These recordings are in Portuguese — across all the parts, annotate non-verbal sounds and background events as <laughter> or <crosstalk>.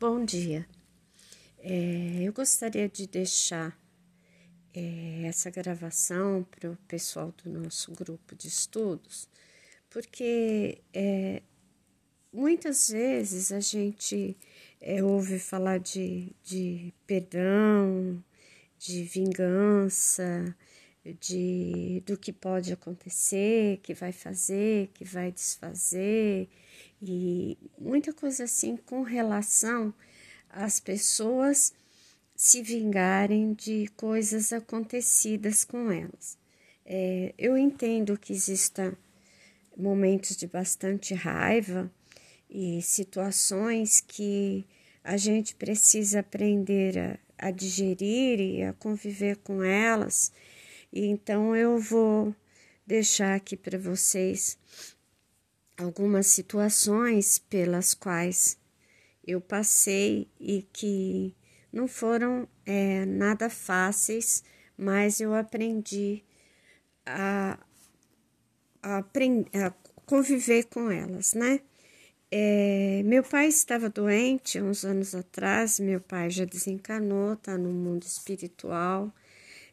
Bom dia. É, eu gostaria de deixar é, essa gravação para o pessoal do nosso grupo de estudos, porque é, muitas vezes a gente é, ouve falar de, de perdão, de vingança, de do que pode acontecer, que vai fazer, que vai desfazer e muita coisa assim com relação às pessoas se vingarem de coisas acontecidas com elas. É, eu entendo que existam momentos de bastante raiva e situações que a gente precisa aprender a, a digerir e a conviver com elas e então eu vou deixar aqui para vocês algumas situações pelas quais eu passei e que não foram é, nada fáceis, mas eu aprendi a, a, a conviver com elas, né? É, meu pai estava doente uns anos atrás, meu pai já desencanou, está no mundo espiritual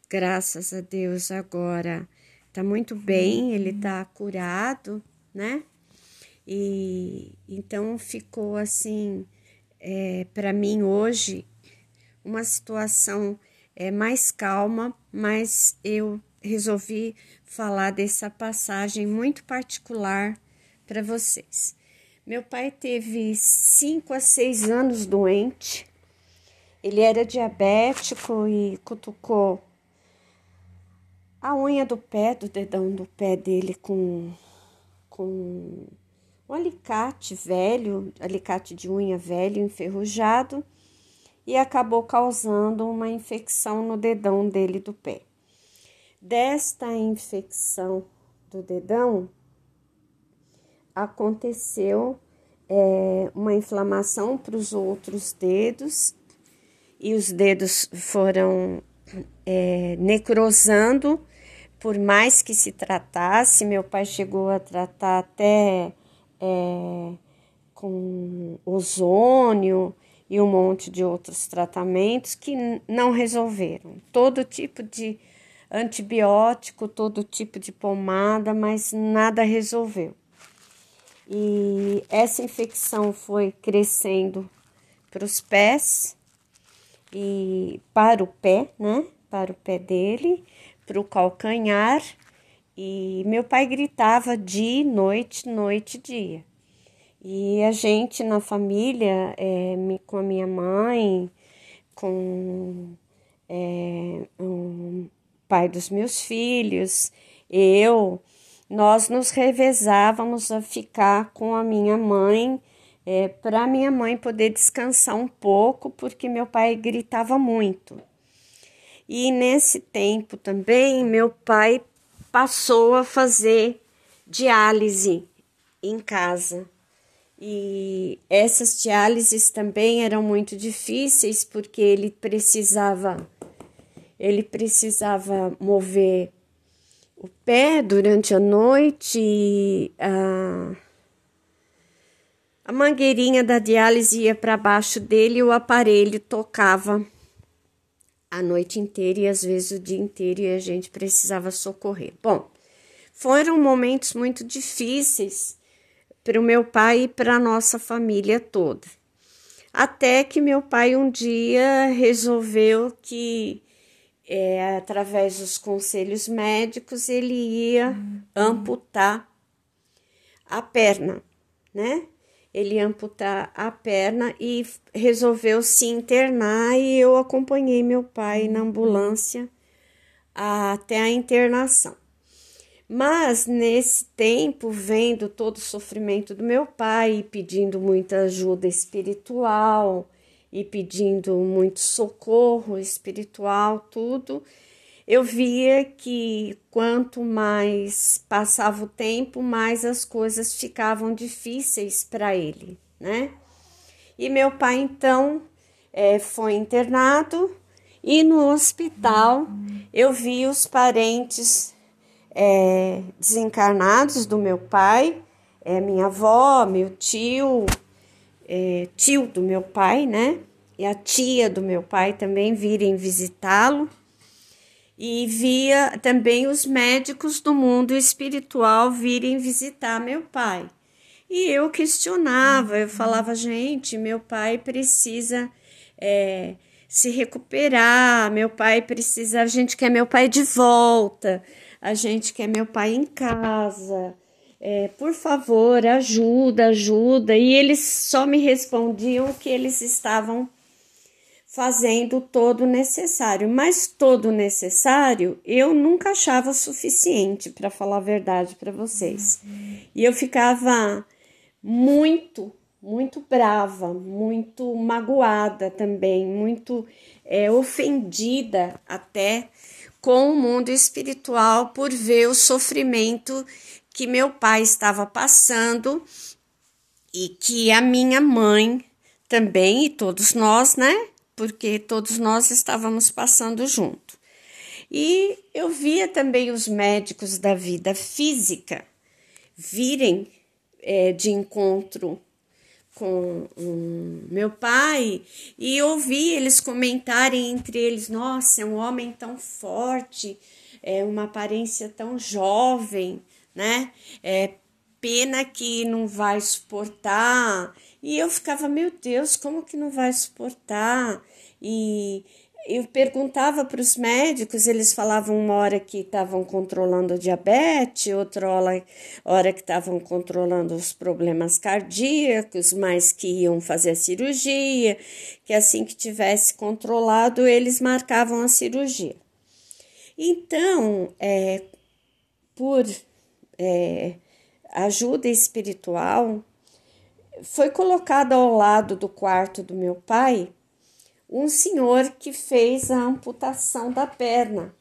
graças a Deus agora tá muito bem, ele tá curado, né? E então ficou assim, é, para mim hoje, uma situação é, mais calma, mas eu resolvi falar dessa passagem muito particular para vocês. Meu pai teve cinco a seis anos doente, ele era diabético e cutucou a unha do pé, do dedão do pé dele com, com um alicate velho, alicate de unha velho, enferrujado, e acabou causando uma infecção no dedão dele do pé. Desta infecção do dedão, aconteceu é, uma inflamação para os outros dedos, e os dedos foram é, necrosando por mais que se tratasse, meu pai chegou a tratar até é, com ozônio e um monte de outros tratamentos que não resolveram. Todo tipo de antibiótico, todo tipo de pomada, mas nada resolveu. E essa infecção foi crescendo para os pés e para o pé, né? Para o pé dele para o calcanhar e meu pai gritava dia, noite, noite, dia. E a gente na família, é, com a minha mãe, com é, o pai dos meus filhos, eu, nós nos revezávamos a ficar com a minha mãe é, para minha mãe poder descansar um pouco, porque meu pai gritava muito. E nesse tempo também meu pai passou a fazer diálise em casa. E essas diálises também eram muito difíceis porque ele precisava ele precisava mover o pé durante a noite e a, a mangueirinha da diálise ia para baixo dele e o aparelho tocava a noite inteira e às vezes o dia inteiro e a gente precisava socorrer. Bom, foram momentos muito difíceis para o meu pai e para a nossa família toda. Até que meu pai um dia resolveu que, é, através dos conselhos médicos, ele ia uhum. amputar a perna, né? Ele amputar a perna e resolveu se internar e eu acompanhei meu pai na ambulância até a internação. Mas nesse tempo, vendo todo o sofrimento do meu pai, e pedindo muita ajuda espiritual e pedindo muito socorro espiritual, tudo, eu via que quanto mais passava o tempo, mais as coisas ficavam difíceis para ele, né? E meu pai então é, foi internado e no hospital eu vi os parentes é, desencarnados do meu pai, é, minha avó, meu tio, é, tio do meu pai, né? E a tia do meu pai também virem visitá-lo. E via também os médicos do mundo espiritual virem visitar meu pai. E eu questionava, eu falava, gente, meu pai precisa é, se recuperar, meu pai precisa, a gente quer meu pai de volta, a gente quer meu pai em casa é, por favor, ajuda, ajuda. E eles só me respondiam que eles estavam fazendo todo o necessário, mas todo o necessário eu nunca achava suficiente, para falar a verdade para vocês. E eu ficava muito, muito brava, muito magoada também, muito é, ofendida até com o mundo espiritual por ver o sofrimento que meu pai estava passando e que a minha mãe também e todos nós, né? Porque todos nós estávamos passando junto. E eu via também os médicos da vida física virem é, de encontro com um, meu pai e ouvi eles comentarem entre eles: nossa, é um homem tão forte, é uma aparência tão jovem né? É pena que não vai suportar. E eu ficava, meu Deus, como que não vai suportar? E eu perguntava para os médicos, eles falavam uma hora que estavam controlando o diabetes, outra hora, hora que estavam controlando os problemas cardíacos, mas que iam fazer a cirurgia, que assim que tivesse controlado, eles marcavam a cirurgia. Então, é, por é, ajuda espiritual, foi colocado ao lado do quarto do meu pai um senhor que fez a amputação da perna.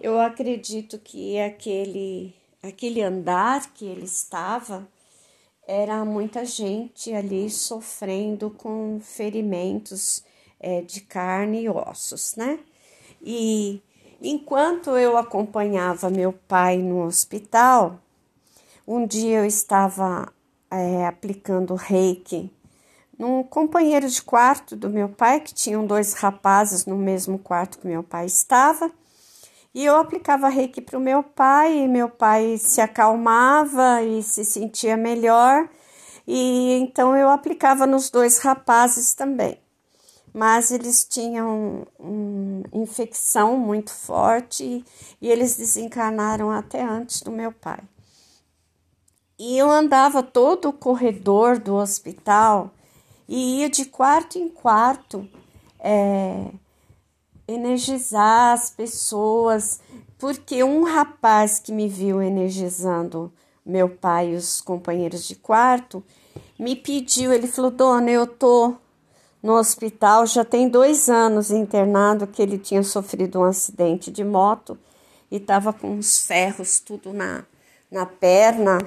Eu acredito que aquele, aquele andar que ele estava era muita gente ali sofrendo com ferimentos é, de carne e ossos, né? E enquanto eu acompanhava meu pai no hospital, um dia eu estava é, aplicando reiki num companheiro de quarto do meu pai, que tinham dois rapazes no mesmo quarto que meu pai estava, e eu aplicava reiki para o meu pai, e meu pai se acalmava e se sentia melhor, e então eu aplicava nos dois rapazes também. Mas eles tinham uma infecção muito forte e eles desencarnaram até antes do meu pai. E eu andava todo o corredor do hospital e ia de quarto em quarto é, energizar as pessoas, porque um rapaz que me viu energizando meu pai e os companheiros de quarto me pediu, ele falou, dona, eu tô no hospital já tem dois anos internado que ele tinha sofrido um acidente de moto e estava com os ferros tudo na, na perna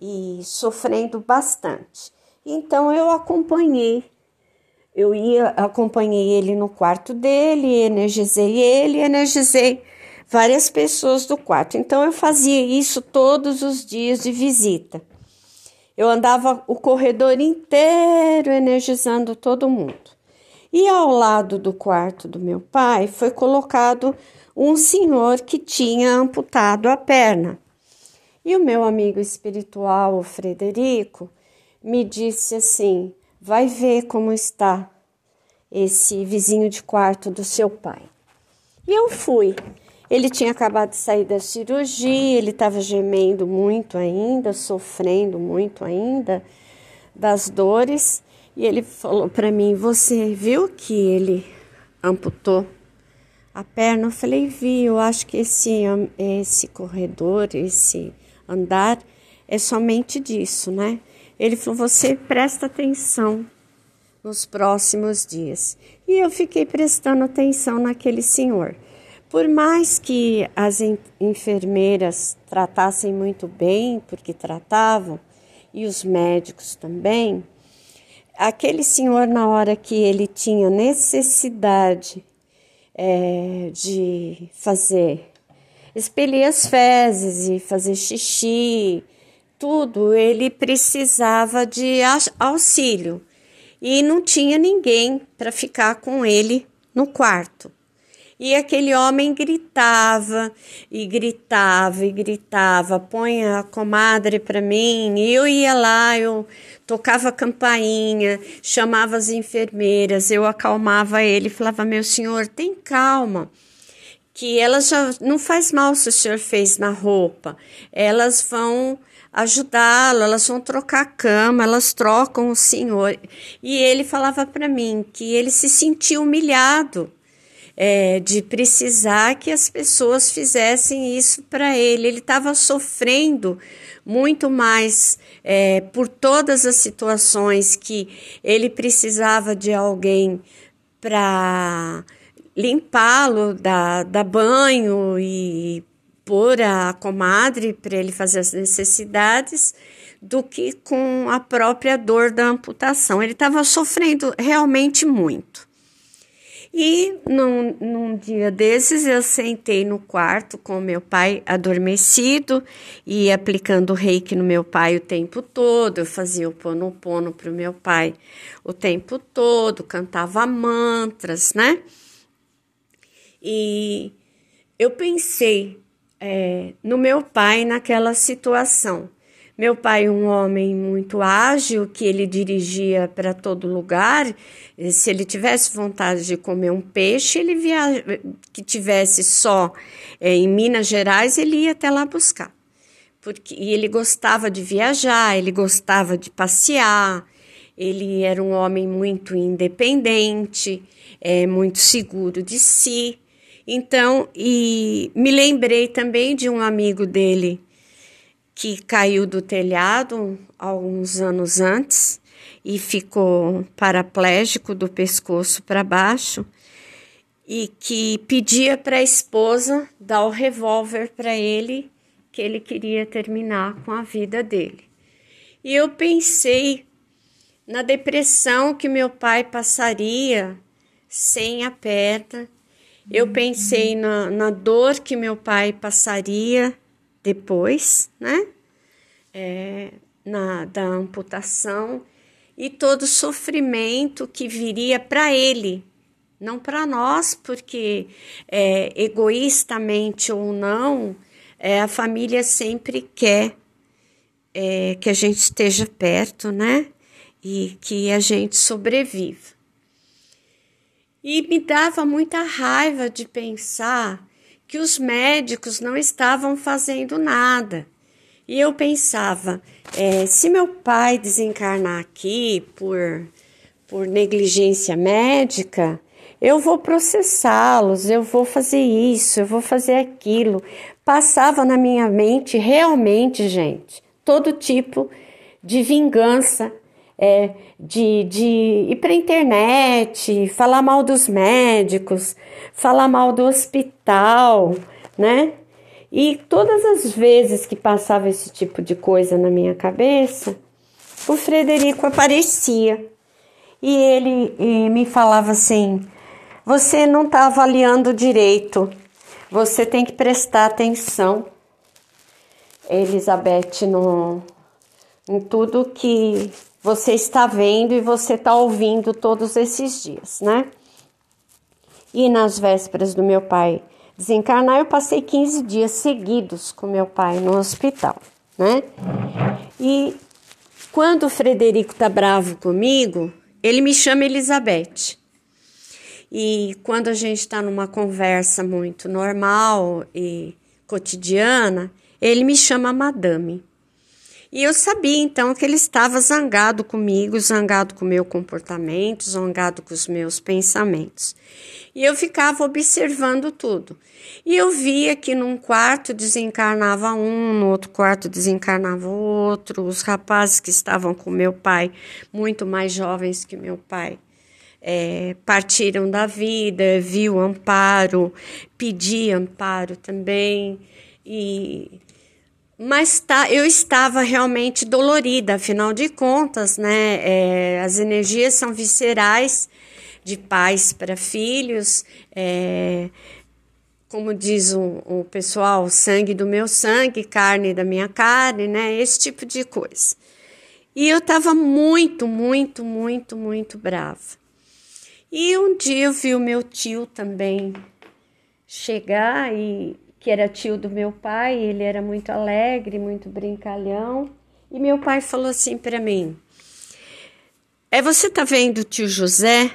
e sofrendo bastante. Então eu acompanhei, eu ia, acompanhei ele no quarto dele, energizei ele, energizei várias pessoas do quarto. Então eu fazia isso todos os dias de visita. Eu andava o corredor inteiro energizando todo mundo. E ao lado do quarto do meu pai foi colocado um senhor que tinha amputado a perna. E o meu amigo espiritual, o Frederico, me disse assim: vai ver como está esse vizinho de quarto do seu pai. E eu fui. Ele tinha acabado de sair da cirurgia, ele estava gemendo muito ainda, sofrendo muito ainda das dores. E ele falou para mim: Você viu que ele amputou a perna? Eu falei: Vi, eu acho que esse, esse corredor, esse andar é somente disso, né? Ele falou: você presta atenção nos próximos dias. E eu fiquei prestando atenção naquele senhor. Por mais que as enfermeiras tratassem muito bem, porque tratavam, e os médicos também, aquele senhor, na hora que ele tinha necessidade é, de fazer expelir as fezes e fazer xixi, tudo, ele precisava de auxílio. e não tinha ninguém para ficar com ele no quarto. E aquele homem gritava e gritava e gritava: põe a comadre para mim. E eu ia lá, eu tocava campainha, chamava as enfermeiras, eu acalmava ele, falava: meu senhor, tem calma. Que elas já não faz mal se o senhor fez na roupa, elas vão ajudá-lo, elas vão trocar a cama, elas trocam o senhor. E ele falava para mim que ele se sentia humilhado é, de precisar que as pessoas fizessem isso para ele. Ele estava sofrendo muito mais é, por todas as situações que ele precisava de alguém para limpá-lo, dar, dar banho e pôr a comadre para ele fazer as necessidades do que com a própria dor da amputação. Ele estava sofrendo realmente muito. E num, num dia desses eu sentei no quarto com meu pai adormecido e aplicando reiki no meu pai o tempo todo. Eu fazia o pono-pono para o meu pai o tempo todo, cantava mantras, né? E eu pensei é, no meu pai naquela situação. Meu pai, um homem muito ágil, que ele dirigia para todo lugar. Se ele tivesse vontade de comer um peixe, ele via... que tivesse só é, em Minas Gerais, ele ia até lá buscar. Porque e ele gostava de viajar, ele gostava de passear. Ele era um homem muito independente, é, muito seguro de si. Então, e me lembrei também de um amigo dele que caiu do telhado alguns anos antes e ficou paraplégico do pescoço para baixo e que pedia para a esposa dar o revólver para ele, que ele queria terminar com a vida dele. E eu pensei na depressão que meu pai passaria sem a perna. Eu pensei na, na dor que meu pai passaria depois, né? É, na, da amputação e todo o sofrimento que viria para ele, não para nós, porque é, egoístamente ou não, é, a família sempre quer é, que a gente esteja perto, né? E que a gente sobreviva. E me dava muita raiva de pensar que os médicos não estavam fazendo nada. E eu pensava, é, se meu pai desencarnar aqui por, por negligência médica, eu vou processá-los, eu vou fazer isso, eu vou fazer aquilo. Passava na minha mente realmente, gente, todo tipo de vingança é, de, de ir para a internet, falar mal dos médicos, falar mal do hospital, né? E todas as vezes que passava esse tipo de coisa na minha cabeça, o Frederico aparecia e ele e me falava assim: você não está avaliando direito, você tem que prestar atenção, Elizabeth, no, em tudo que você está vendo e você está ouvindo todos esses dias, né? E nas vésperas do meu pai desencarnar, eu passei 15 dias seguidos com meu pai no hospital, né? E quando o Frederico tá bravo comigo, ele me chama Elizabeth. E quando a gente está numa conversa muito normal e cotidiana, ele me chama Madame. E eu sabia então que ele estava zangado comigo, zangado com o meu comportamento, zangado com os meus pensamentos. E eu ficava observando tudo. E eu via que num quarto desencarnava um, no outro quarto desencarnava outro, os rapazes que estavam com meu pai, muito mais jovens que meu pai. É, partiram da vida, viu amparo, pedi amparo também, e mas tá, eu estava realmente dolorida, afinal de contas, né? É, as energias são viscerais de pais para filhos, é, como diz o, o pessoal, sangue do meu sangue, carne da minha carne, né? Esse tipo de coisa. E eu estava muito, muito, muito, muito brava. E um dia eu vi o meu tio também chegar e que era tio do meu pai, ele era muito alegre, muito brincalhão, e meu pai falou assim para mim: "É você tá vendo o tio José?"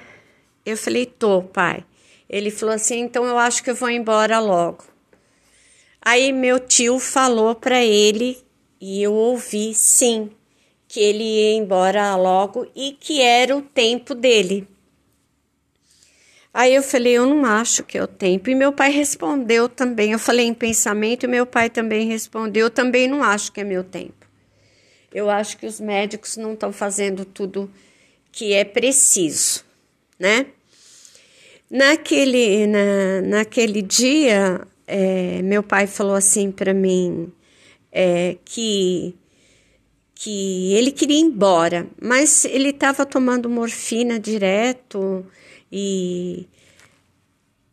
Eu falei: "Tô, pai". Ele falou assim: "Então eu acho que eu vou embora logo". Aí meu tio falou para ele e eu ouvi sim que ele ia embora logo e que era o tempo dele. Aí eu falei, eu não acho que é o tempo. E meu pai respondeu também. Eu falei em pensamento e meu pai também respondeu. Eu também não acho que é meu tempo. Eu acho que os médicos não estão fazendo tudo que é preciso, né? Naquele, na, naquele dia, é, meu pai falou assim para mim é, que que ele queria ir embora, mas ele estava tomando morfina direto e,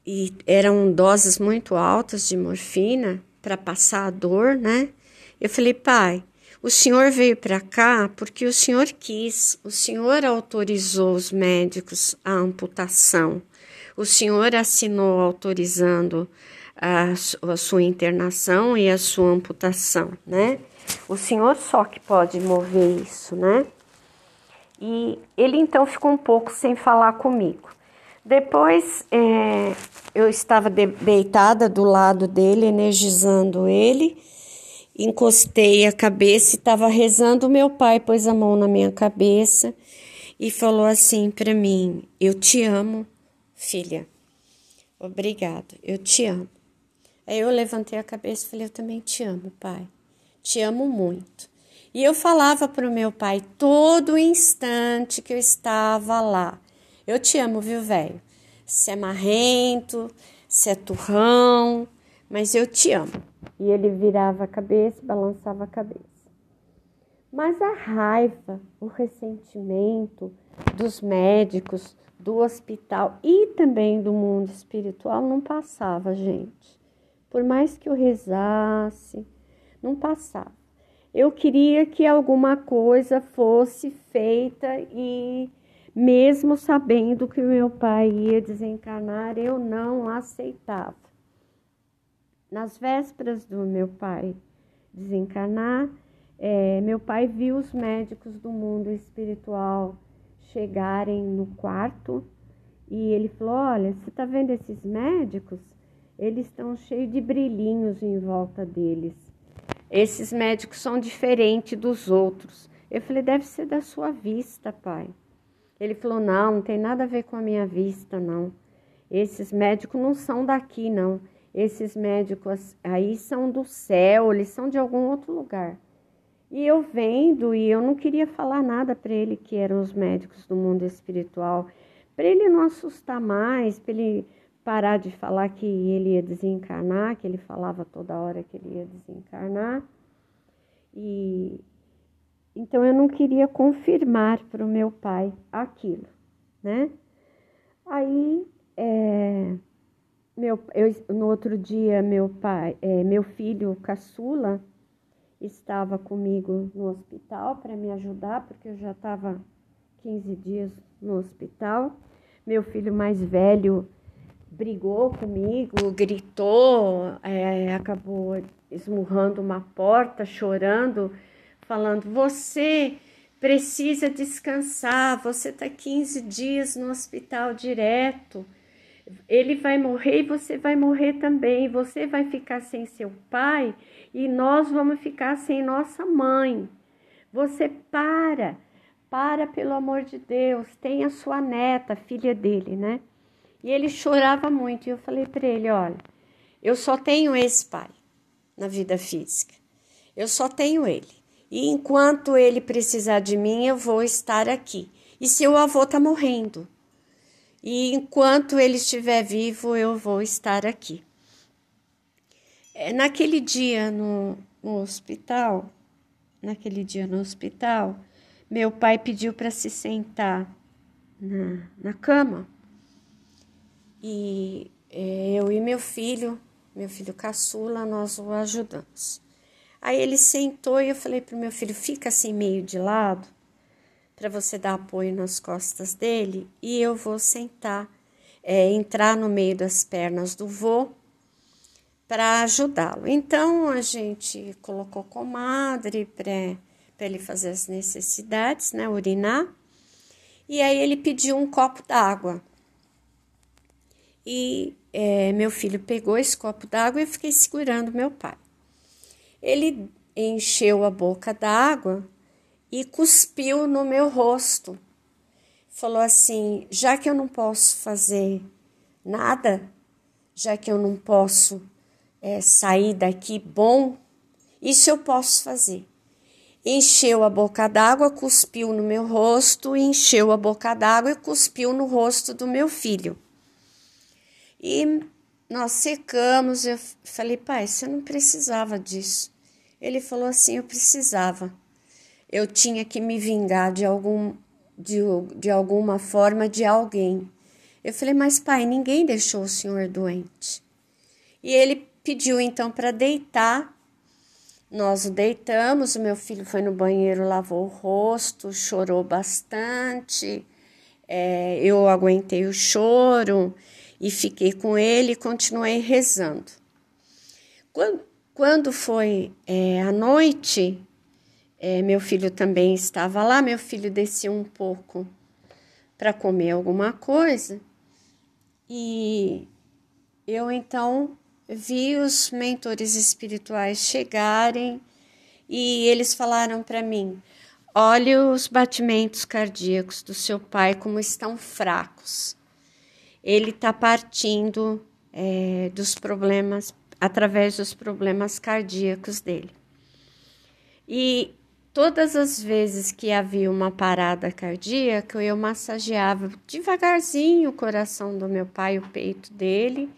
e eram doses muito altas de morfina para passar a dor, né? Eu falei, pai, o senhor veio para cá porque o senhor quis, o senhor autorizou os médicos a amputação, o senhor assinou autorizando a, a sua internação e a sua amputação, né? O senhor só que pode mover isso, né? E ele então ficou um pouco sem falar comigo. Depois é, eu estava deitada do lado dele, energizando ele, encostei a cabeça e estava rezando. Meu pai pôs a mão na minha cabeça e falou assim para mim: Eu te amo, filha. Obrigado, eu te amo. Aí eu levantei a cabeça e falei: Eu também te amo, pai. Te amo muito. E eu falava para o meu pai todo instante que eu estava lá. Eu te amo, viu, velho? Se é marrento, se é turrão, mas eu te amo. E ele virava a cabeça, balançava a cabeça. Mas a raiva, o ressentimento dos médicos, do hospital e também do mundo espiritual não passava, gente. Por mais que eu rezasse, não passava. Eu queria que alguma coisa fosse feita e mesmo sabendo que meu pai ia desencarnar, eu não aceitava. Nas vésperas do meu pai desencarnar, é, meu pai viu os médicos do mundo espiritual chegarem no quarto e ele falou: Olha, você está vendo esses médicos? Eles estão cheios de brilhinhos em volta deles. Esses médicos são diferentes dos outros. Eu falei: Deve ser da sua vista, pai. Ele falou: Não, não tem nada a ver com a minha vista, não. Esses médicos não são daqui, não. Esses médicos aí são do céu, eles são de algum outro lugar. E eu vendo, e eu não queria falar nada para ele que eram os médicos do mundo espiritual, para ele não assustar mais, para ele parar de falar que ele ia desencarnar, que ele falava toda hora que ele ia desencarnar. E então eu não queria confirmar para o meu pai aquilo, né? Aí, é, meu, eu, no outro dia, meu pai, é, meu filho caçula estava comigo no hospital para me ajudar, porque eu já estava 15 dias no hospital. Meu filho mais velho brigou comigo, gritou, é, acabou esmurrando uma porta, chorando falando: você precisa descansar, você está 15 dias no hospital direto. Ele vai morrer e você vai morrer também. Você vai ficar sem seu pai e nós vamos ficar sem nossa mãe. Você para, para pelo amor de Deus. Tem a sua neta, filha dele, né? E ele chorava muito. E eu falei para ele: olha, eu só tenho esse pai na vida física. Eu só tenho ele. E enquanto ele precisar de mim, eu vou estar aqui. E seu avô está morrendo. E enquanto ele estiver vivo, eu vou estar aqui. É, naquele dia no, no hospital, naquele dia no hospital, meu pai pediu para se sentar na, na cama. E é, eu e meu filho, meu filho caçula, nós o ajudamos. Aí ele sentou e eu falei pro meu filho: fica assim meio de lado, para você dar apoio nas costas dele e eu vou sentar, é, entrar no meio das pernas do vô para ajudá-lo. Então a gente colocou comadre para ele fazer as necessidades, né, urinar. E aí ele pediu um copo d'água. E é, meu filho pegou esse copo d'água e eu fiquei segurando meu pai. Ele encheu a boca d'água e cuspiu no meu rosto. Falou assim: já que eu não posso fazer nada, já que eu não posso é, sair daqui bom, isso eu posso fazer. Encheu a boca d'água, cuspiu no meu rosto, encheu a boca d'água e cuspiu no rosto do meu filho. E nós secamos. Eu falei, pai, você não precisava disso. Ele falou assim: eu precisava. Eu tinha que me vingar de, algum, de, de alguma forma de alguém. Eu falei, mas pai, ninguém deixou o senhor doente. E ele pediu então para deitar. Nós o deitamos, o meu filho foi no banheiro, lavou o rosto, chorou bastante. É, eu aguentei o choro e fiquei com ele e continuei rezando. Quando, quando foi é, à noite, é, meu filho também estava lá, meu filho desceu um pouco para comer alguma coisa. E eu então vi os mentores espirituais chegarem e eles falaram para mim: olhe os batimentos cardíacos do seu pai como estão fracos. Ele está partindo é, dos problemas, através dos problemas cardíacos dele. E todas as vezes que havia uma parada cardíaca, eu massageava devagarzinho o coração do meu pai, o peito dele,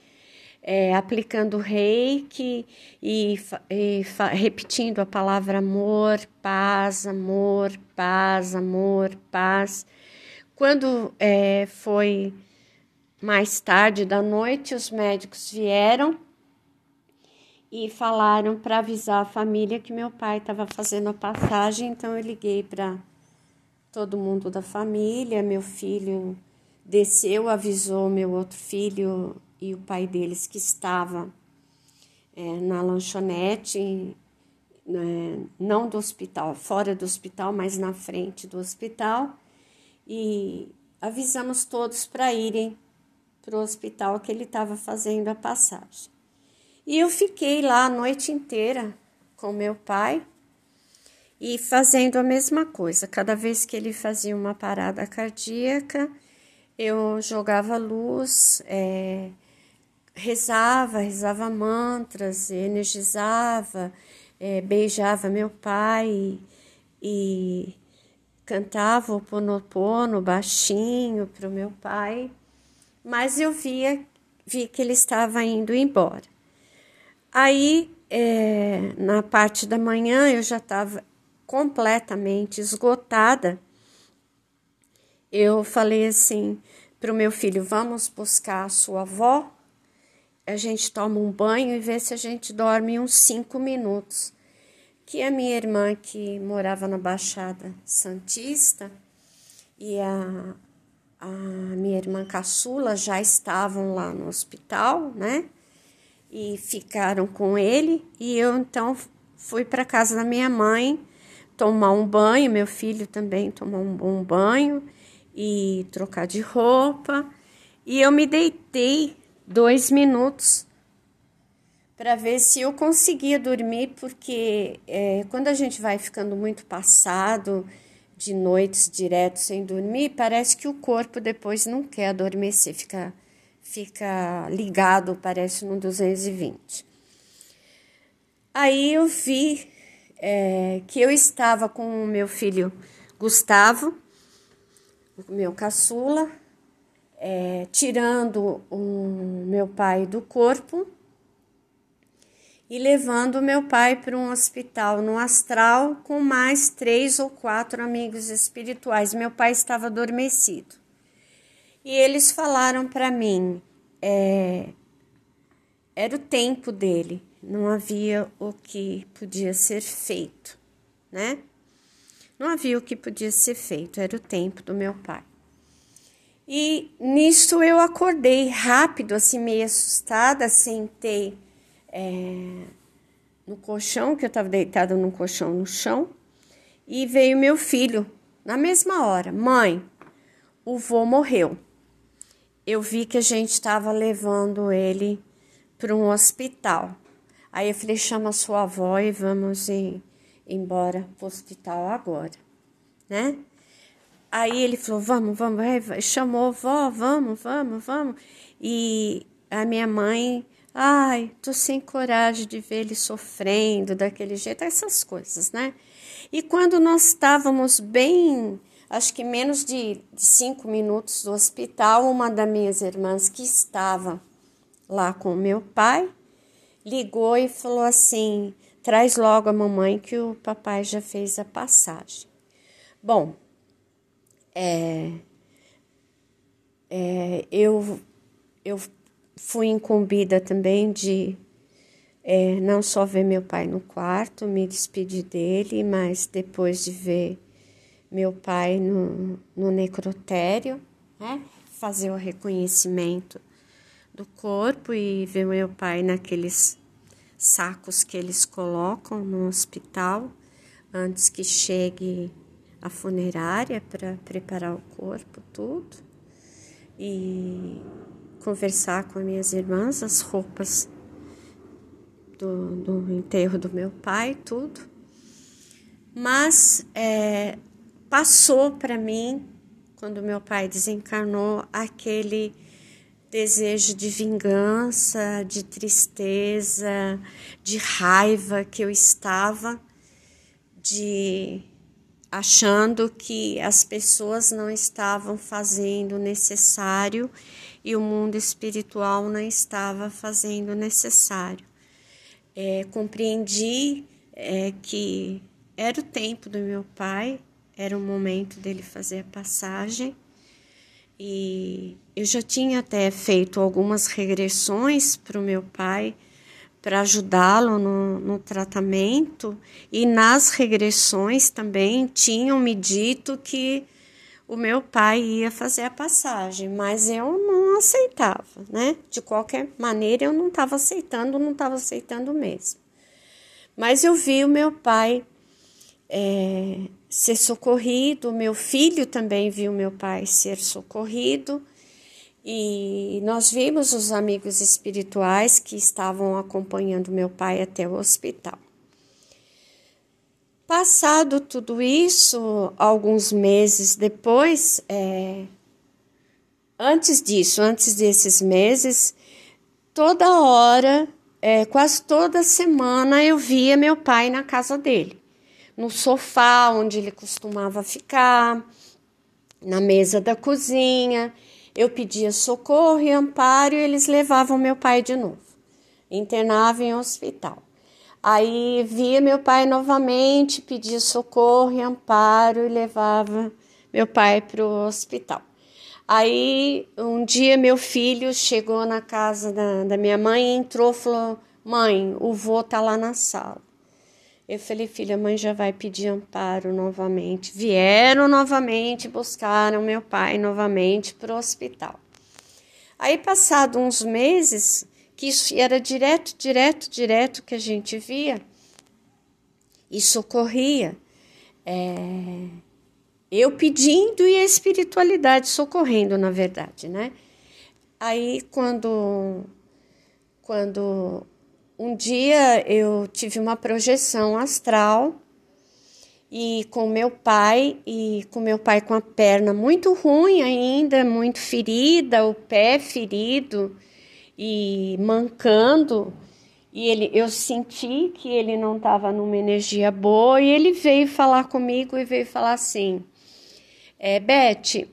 é, aplicando reiki e, e repetindo a palavra amor, paz, amor, paz, amor, paz. Quando é, foi mais tarde da noite, os médicos vieram e falaram para avisar a família que meu pai estava fazendo a passagem, então eu liguei para todo mundo da família, meu filho desceu, avisou meu outro filho e o pai deles que estava é, na lanchonete, né, não do hospital, fora do hospital, mas na frente do hospital, e avisamos todos para irem para o hospital que ele estava fazendo a passagem. E eu fiquei lá a noite inteira com meu pai e fazendo a mesma coisa. Cada vez que ele fazia uma parada cardíaca, eu jogava luz, é, rezava, rezava mantras, energizava, é, beijava meu pai e cantava o ponopono baixinho para o meu pai mas eu via, vi que ele estava indo embora. Aí, é, na parte da manhã, eu já estava completamente esgotada. Eu falei assim para o meu filho: vamos buscar a sua avó, a gente toma um banho e vê se a gente dorme uns cinco minutos. Que a minha irmã, que morava na Baixada Santista, e a, a minha irmã caçula já estavam lá no hospital, né? E ficaram com ele. E eu então fui para casa da minha mãe tomar um banho, meu filho também tomar um bom banho e trocar de roupa. E eu me deitei dois minutos para ver se eu conseguia dormir, porque é, quando a gente vai ficando muito passado, de noites direto sem dormir, parece que o corpo depois não quer adormecer, fica, fica ligado, parece no 220. Aí eu vi é, que eu estava com o meu filho Gustavo, o meu caçula, é, tirando o meu pai do corpo e levando meu pai para um hospital no astral com mais três ou quatro amigos espirituais. Meu pai estava adormecido. E eles falaram para mim, é, era o tempo dele, não havia o que podia ser feito, né? Não havia o que podia ser feito, era o tempo do meu pai. E nisso eu acordei rápido, assim, meio assustada, sentei é, no colchão, que eu estava deitada num colchão no chão, e veio meu filho na mesma hora: Mãe, o vô morreu. Eu vi que a gente estava levando ele para um hospital. Aí eu falei: chama sua avó e vamos ir embora para o hospital agora, né? Aí ele falou: vamos, vamos, vai, chamou vó, vamos, vamos, vamos. E a minha mãe, ai, tô sem coragem de ver ele sofrendo daquele jeito, essas coisas, né? E quando nós estávamos bem, acho que menos de, de cinco minutos do hospital, uma das minhas irmãs que estava lá com meu pai ligou e falou assim: traz logo a mamãe que o papai já fez a passagem. Bom, é, é, eu, eu fui incumbida também de é, não só ver meu pai no quarto, me despedir dele, mas depois de ver meu pai no, no necrotério, né, fazer o reconhecimento do corpo e ver meu pai naqueles sacos que eles colocam no hospital antes que chegue a funerária para preparar o corpo, tudo, e conversar com minhas irmãs, as roupas do, do enterro do meu pai, tudo. Mas é, passou para mim, quando meu pai desencarnou, aquele desejo de vingança, de tristeza, de raiva que eu estava, de achando que as pessoas não estavam fazendo o necessário e o mundo espiritual não estava fazendo o necessário. É, compreendi é, que era o tempo do meu pai, era o momento dele fazer a passagem e eu já tinha até feito algumas regressões para o meu pai para ajudá-lo no, no, tratamento, e nas regressões também tinham me dito que o meu pai ia fazer a passagem, mas eu não aceitava, né? De qualquer maneira, eu não estava aceitando, não estava aceitando mesmo. Mas eu vi o meu pai é, ser socorrido, meu filho também viu meu pai ser socorrido. E nós vimos os amigos espirituais que estavam acompanhando meu pai até o hospital. Passado tudo isso, alguns meses depois, é, antes disso, antes desses meses, toda hora, é, quase toda semana, eu via meu pai na casa dele, no sofá onde ele costumava ficar, na mesa da cozinha. Eu pedia socorro e amparo e eles levavam meu pai de novo. Internava em hospital. Aí via meu pai novamente, pedia socorro e amparo e levava meu pai para o hospital. Aí um dia meu filho chegou na casa da, da minha mãe, entrou e falou: Mãe, o vô tá lá na sala. Eu falei, filha, a mãe já vai pedir amparo novamente. Vieram novamente, buscaram meu pai novamente para o hospital. Aí, passado uns meses, que isso era direto, direto, direto que a gente via e socorria. É, eu pedindo e a espiritualidade socorrendo, na verdade, né? Aí, quando, quando um dia eu tive uma projeção astral e com meu pai e com meu pai com a perna muito ruim ainda, muito ferida, o pé ferido e mancando. E ele, eu senti que ele não estava numa energia boa e ele veio falar comigo e veio falar assim: é, Beth,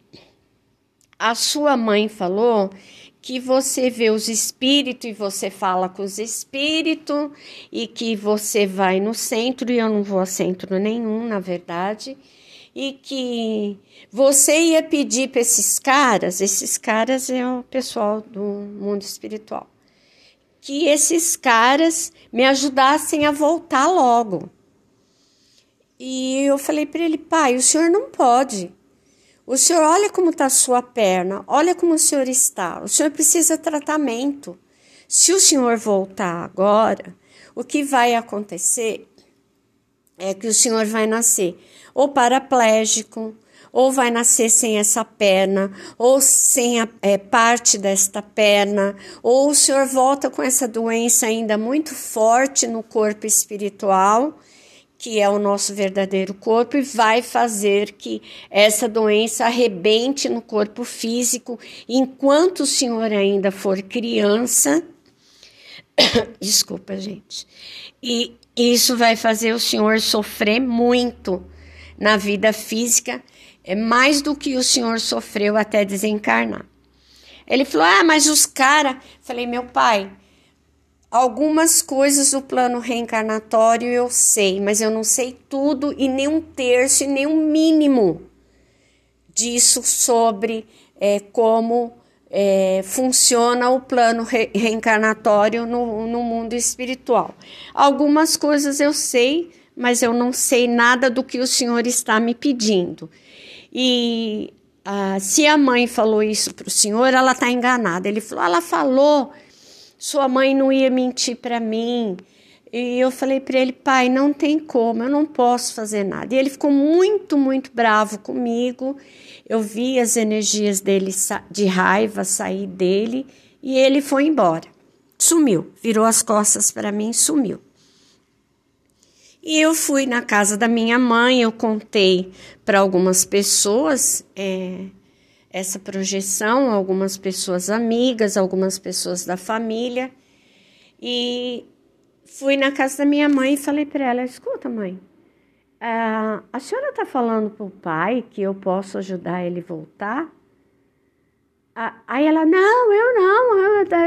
a sua mãe falou que você vê os espíritos e você fala com os espíritos e que você vai no centro e eu não vou a centro nenhum, na verdade, e que você ia pedir para esses caras, esses caras é o pessoal do mundo espiritual, que esses caras me ajudassem a voltar logo. E eu falei para ele, pai, o senhor não pode. O senhor olha como está a sua perna, olha como o senhor está. O senhor precisa de tratamento. Se o senhor voltar agora, o que vai acontecer é que o senhor vai nascer ou paraplégico, ou vai nascer sem essa perna, ou sem a, é, parte desta perna, ou o senhor volta com essa doença ainda muito forte no corpo espiritual, que é o nosso verdadeiro corpo, e vai fazer que essa doença arrebente no corpo físico enquanto o senhor ainda for criança. <coughs> Desculpa, gente. E isso vai fazer o senhor sofrer muito na vida física é mais do que o senhor sofreu até desencarnar. Ele falou: Ah, mas os caras. Falei, meu pai, algumas coisas do plano reencarnatório eu sei, mas eu não sei tudo e nem um terço e nem um mínimo disso sobre é, como é, funciona o plano re reencarnatório no, no mundo espiritual. Algumas coisas eu sei, mas eu não sei nada do que o senhor está me pedindo. E ah, se a mãe falou isso para o senhor, ela está enganada. Ele falou: ela falou, sua mãe não ia mentir para mim. E eu falei para ele, pai, não tem como, eu não posso fazer nada. E ele ficou muito, muito bravo comigo. Eu vi as energias dele de raiva sair dele e ele foi embora. Sumiu, virou as costas para mim, sumiu. E eu fui na casa da minha mãe, eu contei para algumas pessoas é, essa projeção, algumas pessoas amigas, algumas pessoas da família. E fui na casa da minha mãe e falei para ela: escuta, mãe, a, senhora está falando para o pai que eu posso ajudar ele voltar? Aí ela: não, eu não,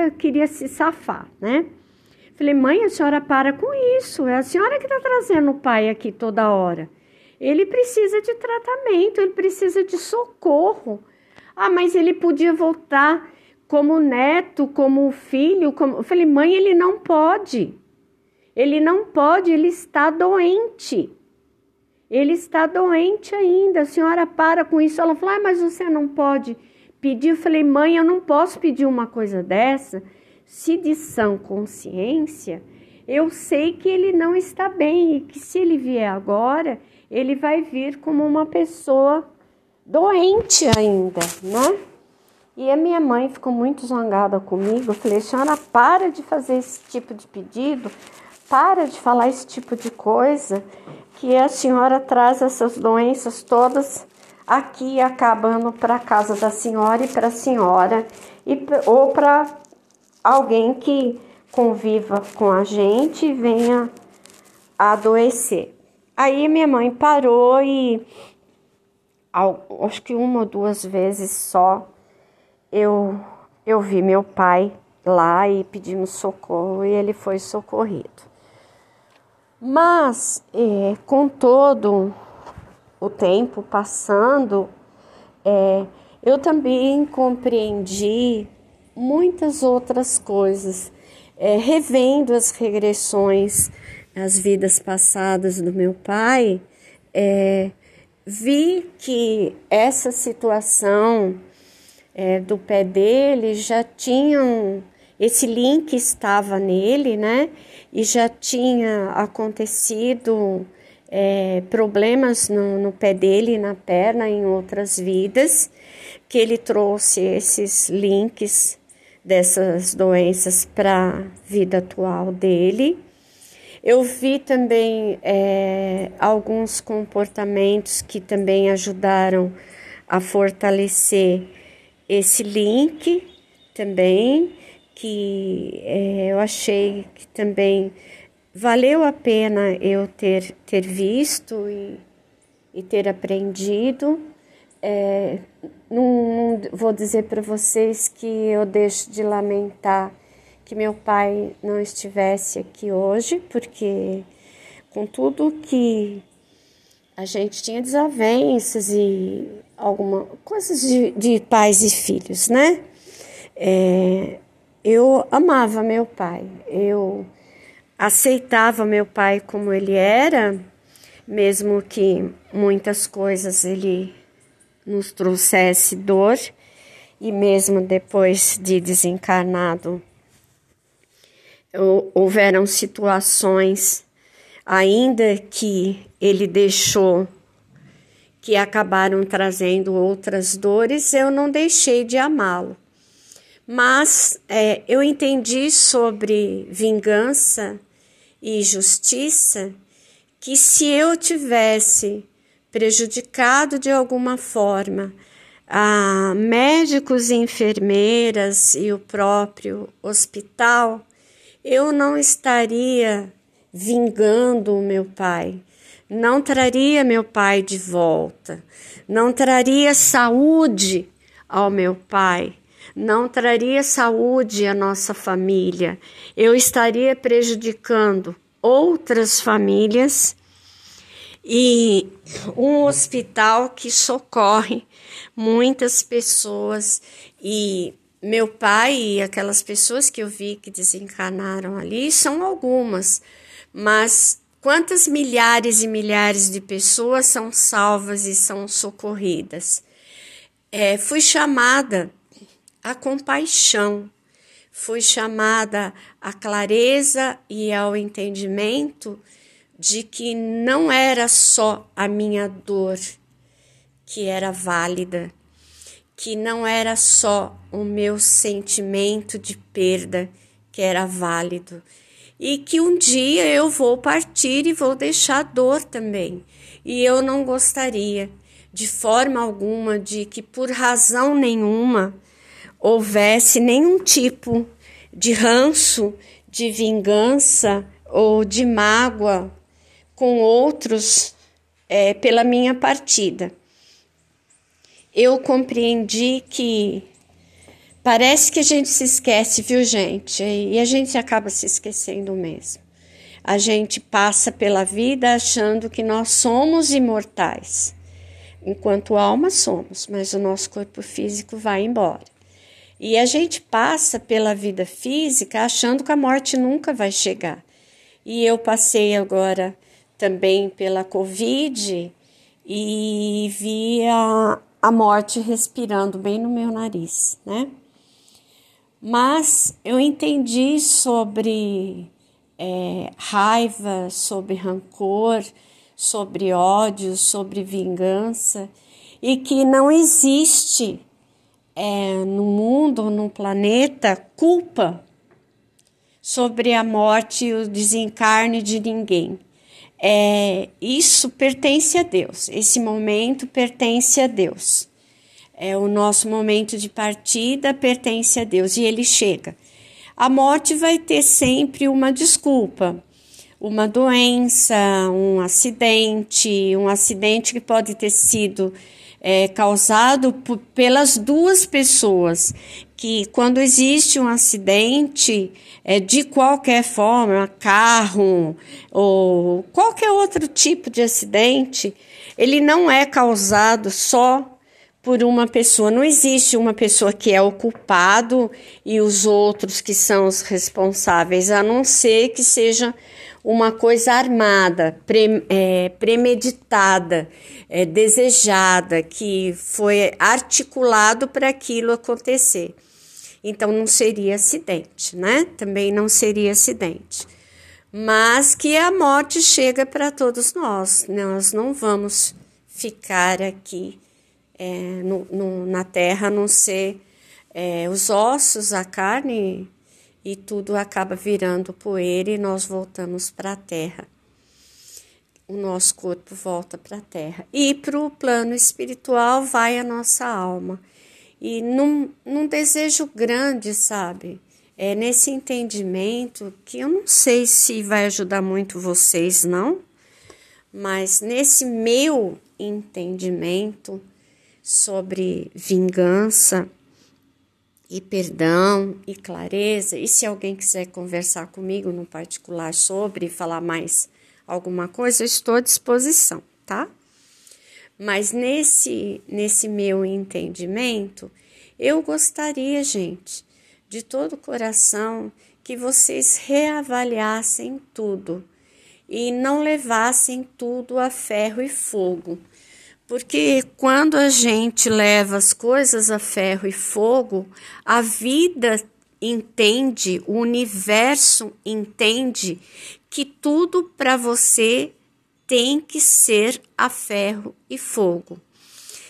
eu queria se safar, né? Falei, mãe, a senhora para com isso. É a senhora que está trazendo o pai aqui toda hora. Ele precisa de tratamento, ele precisa de socorro. Ah, mas ele podia voltar como neto, como filho. Como... Eu falei, mãe, ele não pode. Ele não pode, ele está doente. Ele está doente ainda. A senhora para com isso. Ela falou, ah, mas você não pode pedir. Eu falei, mãe, eu não posso pedir uma coisa dessa se de sã consciência, eu sei que ele não está bem e que se ele vier agora, ele vai vir como uma pessoa doente ainda, né? E a minha mãe ficou muito zangada comigo. Eu falei, senhora, para de fazer esse tipo de pedido, para de falar esse tipo de coisa, que a senhora traz essas doenças todas aqui acabando para casa da senhora e para a senhora, e, ou para alguém que conviva com a gente e venha adoecer. Aí minha mãe parou e acho que uma ou duas vezes só eu eu vi meu pai lá e pedimos socorro e ele foi socorrido. Mas é, com todo o tempo passando, é, eu também compreendi muitas outras coisas, é, revendo as regressões, as vidas passadas do meu pai, é, vi que essa situação é, do pé dele já tinham esse link estava nele, né? E já tinha acontecido é, problemas no, no, pé dele, na perna, em outras vidas, que ele trouxe esses links dessas doenças para a vida atual dele. Eu vi também é, alguns comportamentos que também ajudaram a fortalecer esse link também, que é, eu achei que também valeu a pena eu ter, ter visto e, e ter aprendido. É, não, não vou dizer para vocês que eu deixo de lamentar que meu pai não estivesse aqui hoje, porque com tudo que a gente tinha desavenças e alguma coisas de, de pais e filhos, né? É, eu amava meu pai, eu aceitava meu pai como ele era mesmo que muitas coisas ele nos trouxesse dor, e mesmo depois de desencarnado, houveram situações ainda que ele deixou que acabaram trazendo outras dores, eu não deixei de amá-lo. Mas é, eu entendi sobre vingança e justiça que se eu tivesse prejudicado de alguma forma a médicos e enfermeiras e o próprio hospital, eu não estaria vingando o meu pai, não traria meu pai de volta, não traria saúde ao meu pai, não traria saúde à nossa família, eu estaria prejudicando outras famílias e um hospital que socorre muitas pessoas e meu pai e aquelas pessoas que eu vi que desencarnaram ali são algumas, mas quantas milhares e milhares de pessoas são salvas e são socorridas? É, fui chamada à compaixão, fui chamada à clareza e ao entendimento de que não era só a minha dor que era válida, que não era só o meu sentimento de perda que era válido, e que um dia eu vou partir e vou deixar dor também. E eu não gostaria de forma alguma de que por razão nenhuma houvesse nenhum tipo de ranço, de vingança ou de mágoa com outros é, pela minha partida. Eu compreendi que parece que a gente se esquece, viu, gente? E a gente acaba se esquecendo mesmo. A gente passa pela vida achando que nós somos imortais. Enquanto alma somos, mas o nosso corpo físico vai embora. E a gente passa pela vida física achando que a morte nunca vai chegar. E eu passei agora também pela Covid e vi a, a morte respirando bem no meu nariz, né? Mas eu entendi sobre é, raiva, sobre rancor, sobre ódio, sobre vingança e que não existe é, no mundo, no planeta, culpa sobre a morte e o desencarne de ninguém é, isso pertence a Deus, esse momento pertence a Deus. É, o nosso momento de partida pertence a Deus e ele chega. A morte vai ter sempre uma desculpa, uma doença, um acidente, um acidente que pode ter sido é, causado por, pelas duas pessoas que quando existe um acidente, é, de qualquer forma, carro ou qualquer outro tipo de acidente, ele não é causado só por uma pessoa. Não existe uma pessoa que é o culpado e os outros que são os responsáveis, a não ser que seja uma coisa armada, pre, é, premeditada, é, desejada, que foi articulado para aquilo acontecer. Então não seria acidente, né? Também não seria acidente. Mas que a morte chega para todos nós. Nós não vamos ficar aqui é, no, no, na terra, a não ser é, os ossos, a carne e tudo acaba virando poeira e nós voltamos para a terra. O nosso corpo volta para a terra. E para o plano espiritual vai a nossa alma e num, num desejo grande, sabe? É nesse entendimento que eu não sei se vai ajudar muito vocês, não, mas nesse meu entendimento sobre vingança e perdão e clareza, e se alguém quiser conversar comigo no particular sobre falar mais alguma coisa, eu estou à disposição, tá? Mas nesse, nesse meu entendimento, eu gostaria, gente, de todo o coração, que vocês reavaliassem tudo e não levassem tudo a ferro e fogo. Porque quando a gente leva as coisas a ferro e fogo, a vida entende, o universo entende que tudo para você tem que ser a ferro e fogo.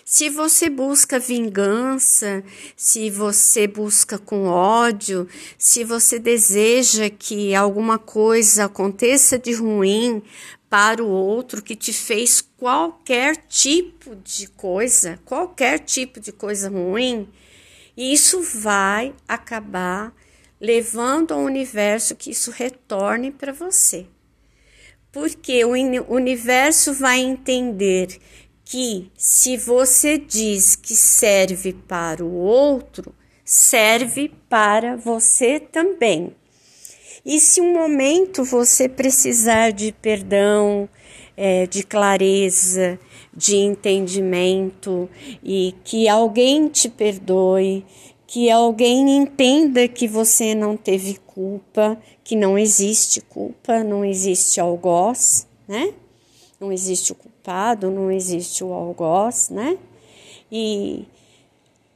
Se você busca vingança, se você busca com ódio, se você deseja que alguma coisa aconteça de ruim para o outro que te fez qualquer tipo de coisa, qualquer tipo de coisa ruim, isso vai acabar levando ao universo que isso retorne para você. Porque o universo vai entender que se você diz que serve para o outro, serve para você também. E se um momento você precisar de perdão, é, de clareza, de entendimento e que alguém te perdoe, que alguém entenda que você não teve culpa, que não existe culpa, não existe algoz, né? Não existe o culpado, não existe o algoz, né? E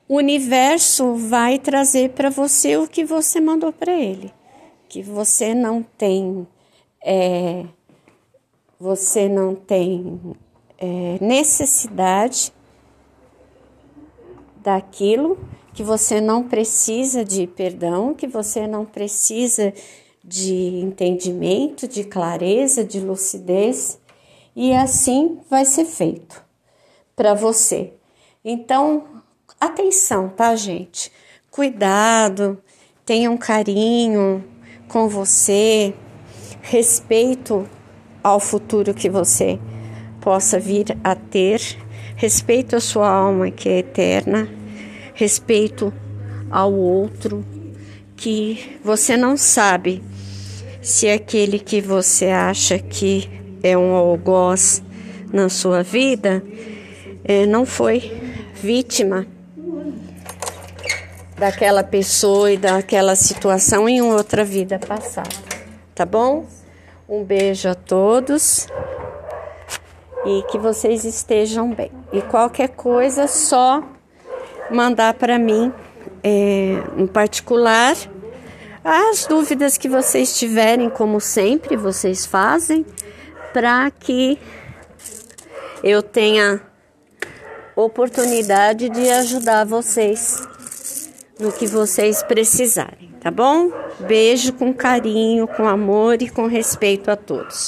o universo vai trazer para você o que você mandou para ele, que você não tem, é, você não tem é, necessidade daquilo, que você não precisa de perdão, que você não precisa de entendimento, de clareza, de lucidez e assim vai ser feito para você. Então, atenção, tá, gente? Cuidado, tenham carinho com você, respeito ao futuro que você possa vir a ter, respeito à sua alma que é eterna, respeito ao outro que você não sabe se aquele que você acha que é um algoz na sua vida, é, não foi vítima daquela pessoa e daquela situação em outra vida passada. Tá bom? Um beijo a todos e que vocês estejam bem. E qualquer coisa, só mandar para mim, é, particular, as dúvidas que vocês tiverem, como sempre vocês fazem para que eu tenha oportunidade de ajudar vocês no que vocês precisarem, tá bom? Beijo com carinho, com amor e com respeito a todos.